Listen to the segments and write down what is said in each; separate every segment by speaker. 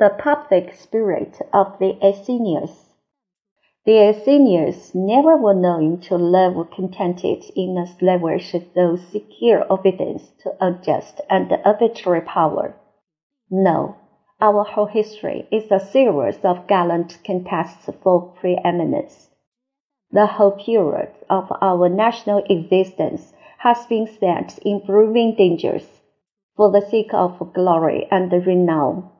Speaker 1: the public spirit of the Athenians. The Athenians never were known to live contented in a slavish though secure obedience to unjust and arbitrary power. No, our whole history is a series of gallant contests for preeminence. The whole period of our national existence has been spent in proving dangers for the sake of glory and renown.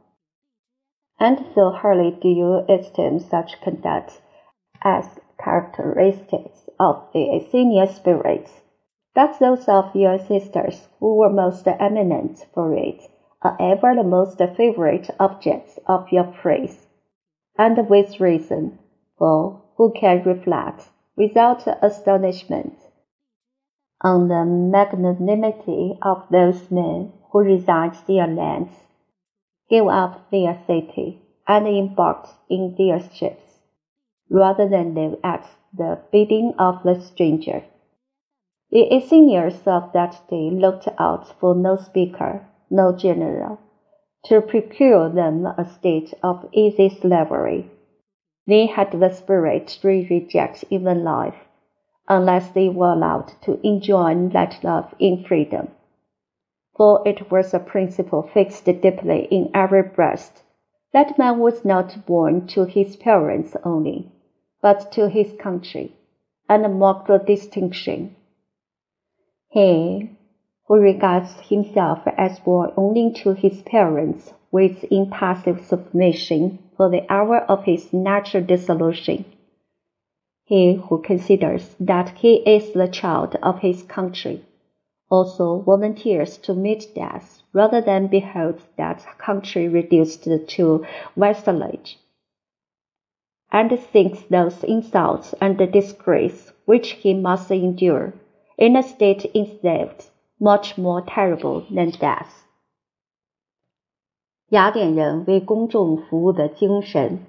Speaker 1: And so highly do you esteem such conduct as characteristics of the Athenian spirit, that those of your sisters who were most eminent for it are ever the most favorite objects of your praise, and with reason, for who can reflect without astonishment on the magnanimity of those men who resigned their lands, gave up their city, and embarked in their ships rather than live at the bidding of the stranger. The Athenians of that day looked out for no speaker, no general, to procure them a state of easy slavery. They had the spirit to reject even life, unless they were allowed to enjoy that love in freedom. For it was a principle fixed deeply in every breast that man was not born to his parents only, but to his country, and marked the distinction. He who regards himself as born only to his parents waits impassive submission for the hour of his natural dissolution. He who considers that he is the child of his country also volunteers to meet death rather than behold that country reduced to vassalage and thinks those insults and disgrace which he must endure in a state enslaved much more terrible than death.
Speaker 2: 雅典人为公众服务的精神。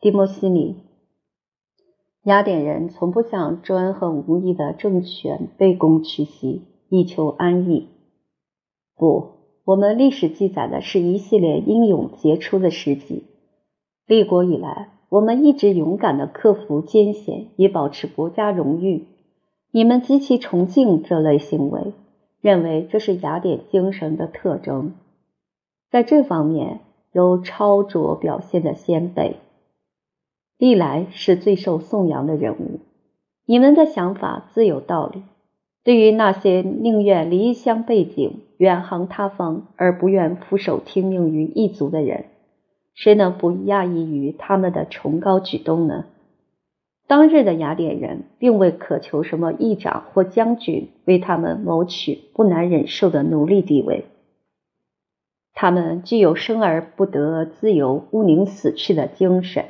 Speaker 2: 蒂莫西尼， 雅典人从不向专横无义的政权卑躬屈膝，以求安逸。不，我们历史记载的是一系列英勇杰出的事迹。立国以来，我们一直勇敢地克服艰险，以保持国家荣誉。你们极其崇敬这类行为，认为这是雅典精神的特征。在这方面有超卓表现的先辈，历来是最受颂扬的人物。你们的想法自有道理。对于那些宁愿离乡背井、远航他方，而不愿俯首听命于异族的人，谁能不讶异于他们的崇高举动呢？当日的雅典人并未渴求什么议长或将军为他们谋取不难忍受的奴隶地位，他们具有生而不得自由、勿宁死去的精神，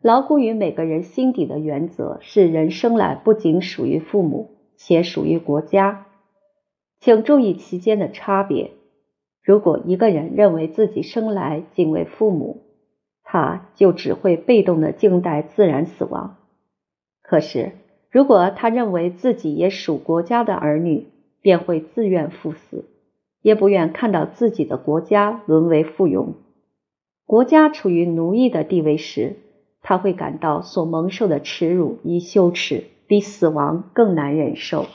Speaker 2: 牢固于每个人心底的原则是：人生来不仅属于父母，且属于国家。请注意其间的差别。如果一个人认为自己生来仅为父母，他就只会被动的静待自然死亡。可是，如果他认为自己也属国家的儿女，便会自愿赴死，也不愿看到自己的国家沦为附庸。国家处于奴役的地位时，他会感到所蒙受的耻辱与羞耻比死亡更难忍受。